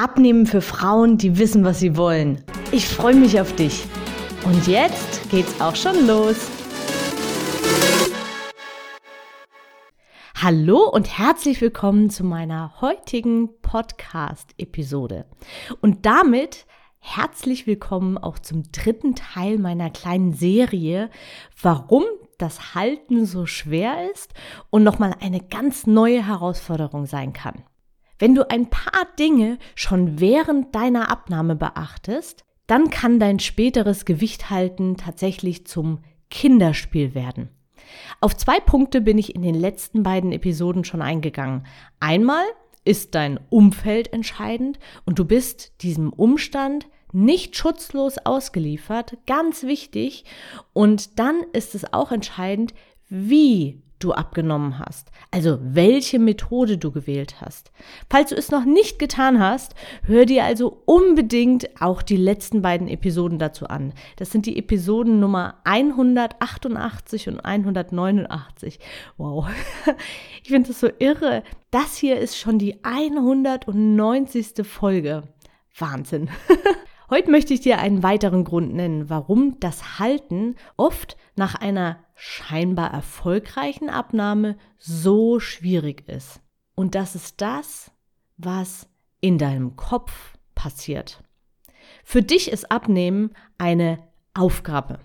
Abnehmen für Frauen, die wissen, was sie wollen. Ich freue mich auf dich. Und jetzt geht's auch schon los. Hallo und herzlich willkommen zu meiner heutigen Podcast-Episode. Und damit herzlich willkommen auch zum dritten Teil meiner kleinen Serie, warum das Halten so schwer ist und nochmal eine ganz neue Herausforderung sein kann. Wenn du ein paar Dinge schon während deiner Abnahme beachtest, dann kann dein späteres Gewicht halten tatsächlich zum Kinderspiel werden. Auf zwei Punkte bin ich in den letzten beiden Episoden schon eingegangen. Einmal ist dein Umfeld entscheidend und du bist diesem Umstand nicht schutzlos ausgeliefert, ganz wichtig. Und dann ist es auch entscheidend, wie du abgenommen hast, also welche Methode du gewählt hast. Falls du es noch nicht getan hast, hör dir also unbedingt auch die letzten beiden Episoden dazu an. Das sind die Episoden Nummer 188 und 189. Wow, ich finde das so irre. Das hier ist schon die 190. Folge. Wahnsinn. Heute möchte ich dir einen weiteren Grund nennen, warum das Halten oft nach einer scheinbar erfolgreichen Abnahme so schwierig ist. Und das ist das, was in deinem Kopf passiert. Für dich ist Abnehmen eine Aufgabe.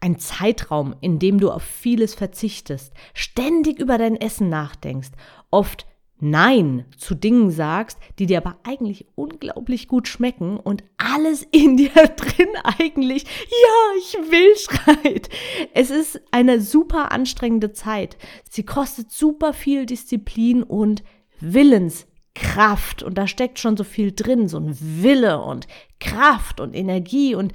Ein Zeitraum, in dem du auf vieles verzichtest, ständig über dein Essen nachdenkst, oft Nein zu Dingen sagst, die dir aber eigentlich unglaublich gut schmecken und alles in dir drin eigentlich, ja, ich will schreit. Es ist eine super anstrengende Zeit. Sie kostet super viel Disziplin und Willenskraft. Und da steckt schon so viel drin, so ein Wille und Kraft und Energie. Und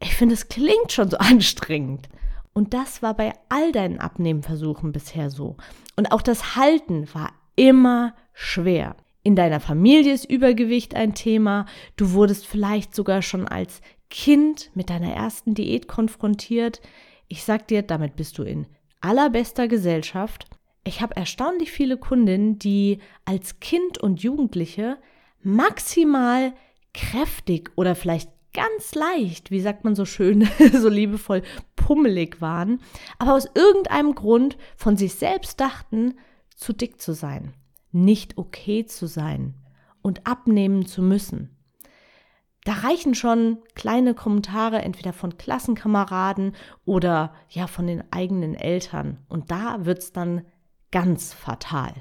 ich finde, es klingt schon so anstrengend. Und das war bei all deinen Abnehmenversuchen bisher so. Und auch das Halten war immer schwer. In deiner Familie ist Übergewicht ein Thema. Du wurdest vielleicht sogar schon als Kind mit deiner ersten Diät konfrontiert. Ich sag dir, damit bist du in allerbester Gesellschaft. Ich habe erstaunlich viele Kundinnen, die als Kind und Jugendliche maximal kräftig oder vielleicht ganz leicht, wie sagt man so schön, so liebevoll, pummelig waren, aber aus irgendeinem Grund von sich selbst dachten, zu dick zu sein, nicht okay zu sein und abnehmen zu müssen. Da reichen schon kleine Kommentare entweder von Klassenkameraden oder ja von den eigenen Eltern und da wird's dann ganz fatal.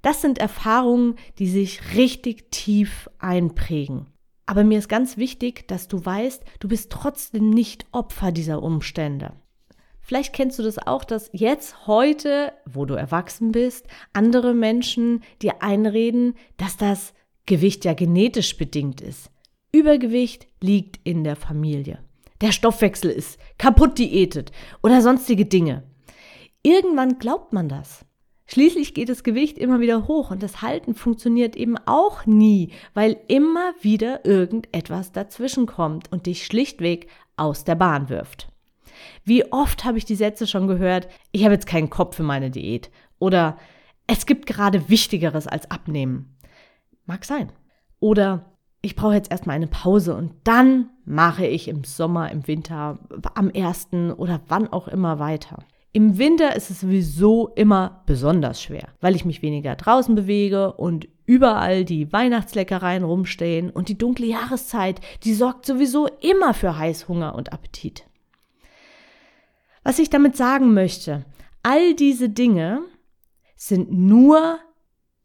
Das sind Erfahrungen, die sich richtig tief einprägen. Aber mir ist ganz wichtig, dass du weißt, du bist trotzdem nicht Opfer dieser Umstände. Vielleicht kennst du das auch, dass jetzt, heute, wo du erwachsen bist, andere Menschen dir einreden, dass das Gewicht ja genetisch bedingt ist. Übergewicht liegt in der Familie. Der Stoffwechsel ist kaputt diätet oder sonstige Dinge. Irgendwann glaubt man das. Schließlich geht das Gewicht immer wieder hoch und das Halten funktioniert eben auch nie, weil immer wieder irgendetwas dazwischen kommt und dich schlichtweg aus der Bahn wirft. Wie oft habe ich die Sätze schon gehört, ich habe jetzt keinen Kopf für meine Diät oder es gibt gerade Wichtigeres als abnehmen. Mag sein. Oder ich brauche jetzt erstmal eine Pause und dann mache ich im Sommer, im Winter, am ersten oder wann auch immer weiter. Im Winter ist es sowieso immer besonders schwer, weil ich mich weniger draußen bewege und überall die Weihnachtsleckereien rumstehen und die dunkle Jahreszeit, die sorgt sowieso immer für Heißhunger und Appetit. Was ich damit sagen möchte, all diese Dinge sind nur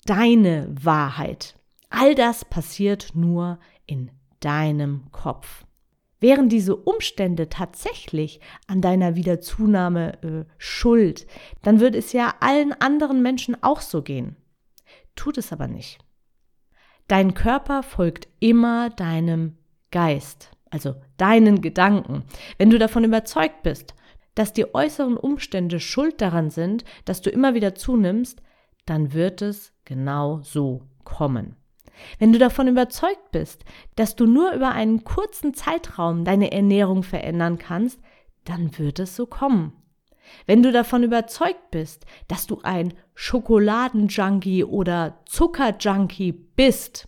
deine Wahrheit. All das passiert nur in deinem Kopf. Wären diese Umstände tatsächlich an deiner Wiederzunahme äh, schuld, dann würde es ja allen anderen Menschen auch so gehen. Tut es aber nicht. Dein Körper folgt immer deinem Geist. also deinen Gedanken, wenn du davon überzeugt bist, dass die äußeren Umstände schuld daran sind, dass du immer wieder zunimmst, dann wird es genau so kommen. Wenn du davon überzeugt bist, dass du nur über einen kurzen Zeitraum deine Ernährung verändern kannst, dann wird es so kommen. Wenn du davon überzeugt bist, dass du ein Schokoladenjunkie oder Zuckerjunkie bist,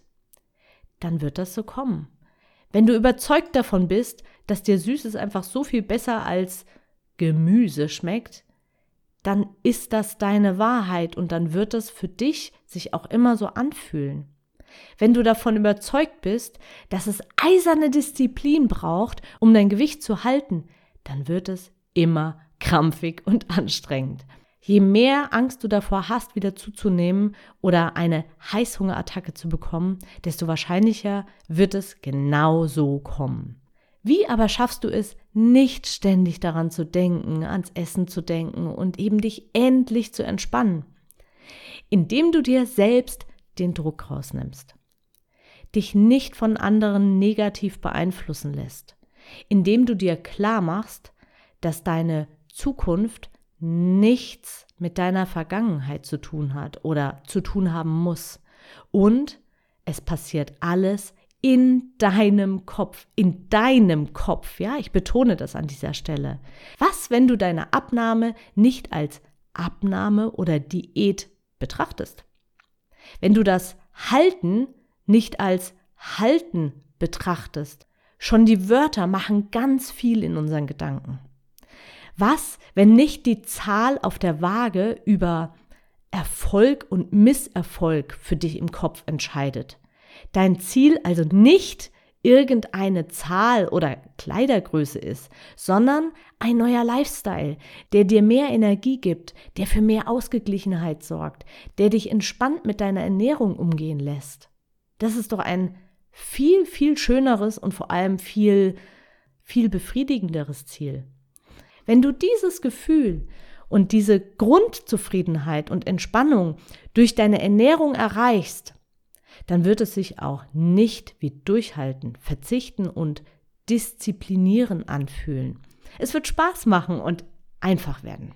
dann wird das so kommen. Wenn du überzeugt davon bist, dass dir Süßes einfach so viel besser als Gemüse schmeckt, dann ist das deine Wahrheit und dann wird es für dich sich auch immer so anfühlen. Wenn du davon überzeugt bist, dass es eiserne Disziplin braucht, um dein Gewicht zu halten, dann wird es immer krampfig und anstrengend. Je mehr Angst du davor hast, wieder zuzunehmen oder eine Heißhungerattacke zu bekommen, desto wahrscheinlicher wird es genau so kommen. Wie aber schaffst du es, nicht ständig daran zu denken, ans Essen zu denken und eben dich endlich zu entspannen? Indem du dir selbst den Druck rausnimmst, dich nicht von anderen negativ beeinflussen lässt, indem du dir klar machst, dass deine Zukunft nichts mit deiner Vergangenheit zu tun hat oder zu tun haben muss. Und es passiert alles in deinem Kopf, in deinem Kopf, ja, ich betone das an dieser Stelle. Was, wenn du deine Abnahme nicht als Abnahme oder Diät betrachtest? Wenn du das Halten nicht als Halten betrachtest, schon die Wörter machen ganz viel in unseren Gedanken. Was, wenn nicht die Zahl auf der Waage über Erfolg und Misserfolg für dich im Kopf entscheidet? Dein Ziel also nicht irgendeine Zahl oder Kleidergröße ist, sondern ein neuer Lifestyle, der dir mehr Energie gibt, der für mehr Ausgeglichenheit sorgt, der dich entspannt mit deiner Ernährung umgehen lässt. Das ist doch ein viel, viel schöneres und vor allem viel, viel befriedigenderes Ziel. Wenn du dieses Gefühl und diese Grundzufriedenheit und Entspannung durch deine Ernährung erreichst, dann wird es sich auch nicht wie Durchhalten, Verzichten und Disziplinieren anfühlen. Es wird Spaß machen und einfach werden.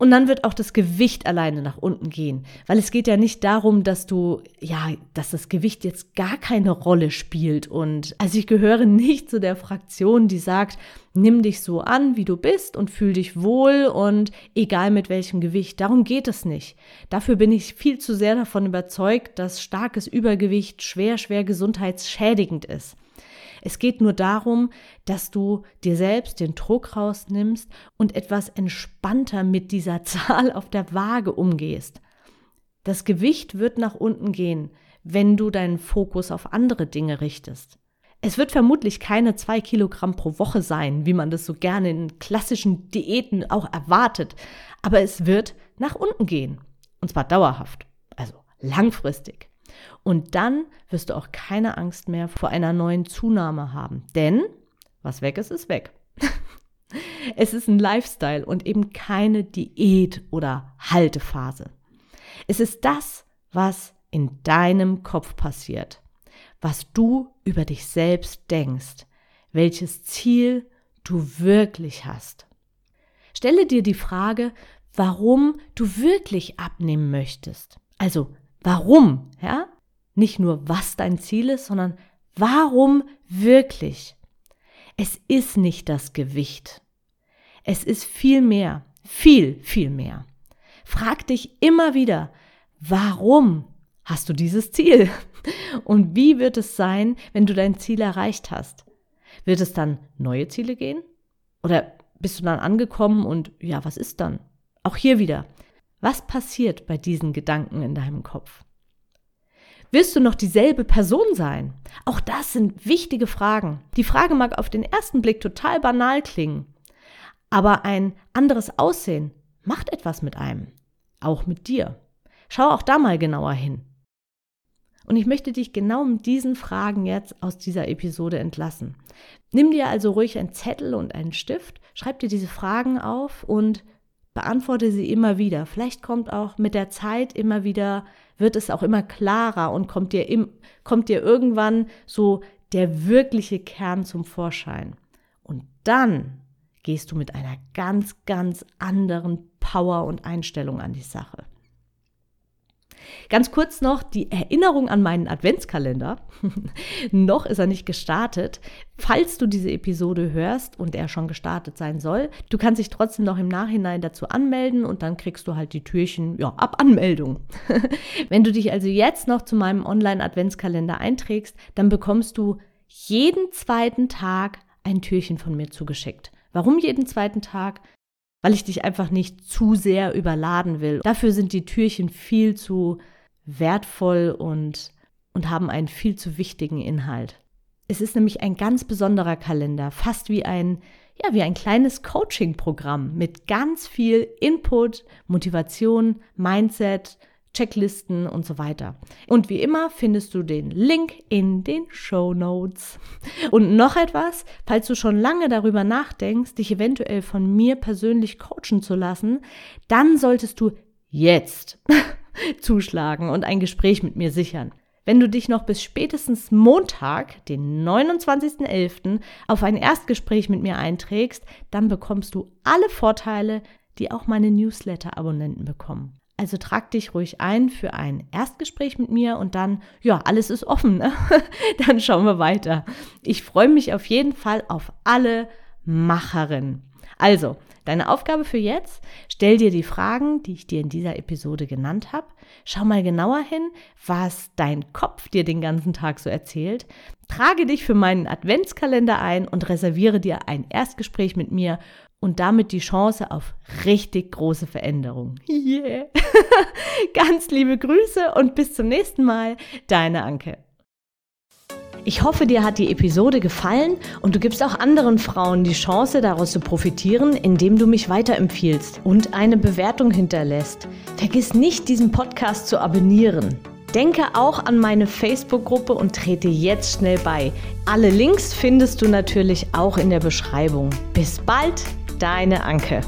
Und dann wird auch das Gewicht alleine nach unten gehen, weil es geht ja nicht darum, dass du, ja, dass das Gewicht jetzt gar keine Rolle spielt. Und also ich gehöre nicht zu der Fraktion, die sagt, nimm dich so an, wie du bist und fühl dich wohl und egal mit welchem Gewicht. Darum geht es nicht. Dafür bin ich viel zu sehr davon überzeugt, dass starkes Übergewicht schwer, schwer gesundheitsschädigend ist. Es geht nur darum, dass du dir selbst den Druck rausnimmst und etwas entspannter mit dieser Zahl auf der Waage umgehst. Das Gewicht wird nach unten gehen, wenn du deinen Fokus auf andere Dinge richtest. Es wird vermutlich keine zwei Kilogramm pro Woche sein, wie man das so gerne in klassischen Diäten auch erwartet, aber es wird nach unten gehen. Und zwar dauerhaft, also langfristig. Und dann wirst du auch keine Angst mehr vor einer neuen Zunahme haben. Denn was weg ist, ist weg. es ist ein Lifestyle und eben keine Diät oder Haltephase. Es ist das, was in deinem Kopf passiert, was du über dich selbst denkst, welches Ziel du wirklich hast. Stelle dir die Frage, warum du wirklich abnehmen möchtest. Also, warum, ja? Nicht nur, was dein Ziel ist, sondern warum wirklich. Es ist nicht das Gewicht. Es ist viel mehr, viel, viel mehr. Frag dich immer wieder, warum hast du dieses Ziel? Und wie wird es sein, wenn du dein Ziel erreicht hast? Wird es dann neue Ziele gehen? Oder bist du dann angekommen und ja, was ist dann? Auch hier wieder. Was passiert bei diesen Gedanken in deinem Kopf? Wirst du noch dieselbe Person sein? Auch das sind wichtige Fragen. Die Frage mag auf den ersten Blick total banal klingen, aber ein anderes Aussehen macht etwas mit einem, auch mit dir. Schau auch da mal genauer hin. Und ich möchte dich genau mit diesen Fragen jetzt aus dieser Episode entlassen. Nimm dir also ruhig einen Zettel und einen Stift, schreib dir diese Fragen auf und beantworte sie immer wieder. Vielleicht kommt auch mit der Zeit immer wieder, wird es auch immer klarer und kommt dir, im, kommt dir irgendwann so der wirkliche Kern zum Vorschein. Und dann gehst du mit einer ganz, ganz anderen Power und Einstellung an die Sache. Ganz kurz noch die Erinnerung an meinen Adventskalender. noch ist er nicht gestartet. Falls du diese Episode hörst und er schon gestartet sein soll, du kannst dich trotzdem noch im Nachhinein dazu anmelden und dann kriegst du halt die Türchen ja, ab Anmeldung. Wenn du dich also jetzt noch zu meinem Online-Adventskalender einträgst, dann bekommst du jeden zweiten Tag ein Türchen von mir zugeschickt. Warum jeden zweiten Tag? Weil ich dich einfach nicht zu sehr überladen will. Dafür sind die Türchen viel zu wertvoll und, und haben einen viel zu wichtigen Inhalt. Es ist nämlich ein ganz besonderer Kalender, fast wie ein, ja, wie ein kleines Coaching-Programm mit ganz viel Input, Motivation, Mindset, Checklisten und so weiter. Und wie immer findest du den Link in den Show Notes. Und noch etwas, falls du schon lange darüber nachdenkst, dich eventuell von mir persönlich coachen zu lassen, dann solltest du jetzt zuschlagen und ein Gespräch mit mir sichern. Wenn du dich noch bis spätestens Montag, den 29.11., auf ein Erstgespräch mit mir einträgst, dann bekommst du alle Vorteile, die auch meine Newsletter-Abonnenten bekommen. Also trag dich ruhig ein für ein Erstgespräch mit mir und dann, ja, alles ist offen. Ne? dann schauen wir weiter. Ich freue mich auf jeden Fall auf alle Macherinnen. Also, deine Aufgabe für jetzt, stell dir die Fragen, die ich dir in dieser Episode genannt habe. Schau mal genauer hin, was dein Kopf dir den ganzen Tag so erzählt. Trage dich für meinen Adventskalender ein und reserviere dir ein Erstgespräch mit mir und damit die Chance auf richtig große Veränderung. Yeah! Ganz liebe Grüße und bis zum nächsten Mal, deine Anke. Ich hoffe, dir hat die Episode gefallen und du gibst auch anderen Frauen die Chance, daraus zu profitieren, indem du mich weiterempfiehlst und eine Bewertung hinterlässt. Vergiss nicht, diesen Podcast zu abonnieren. Denke auch an meine Facebook-Gruppe und trete jetzt schnell bei. Alle Links findest du natürlich auch in der Beschreibung. Bis bald, deine Anke.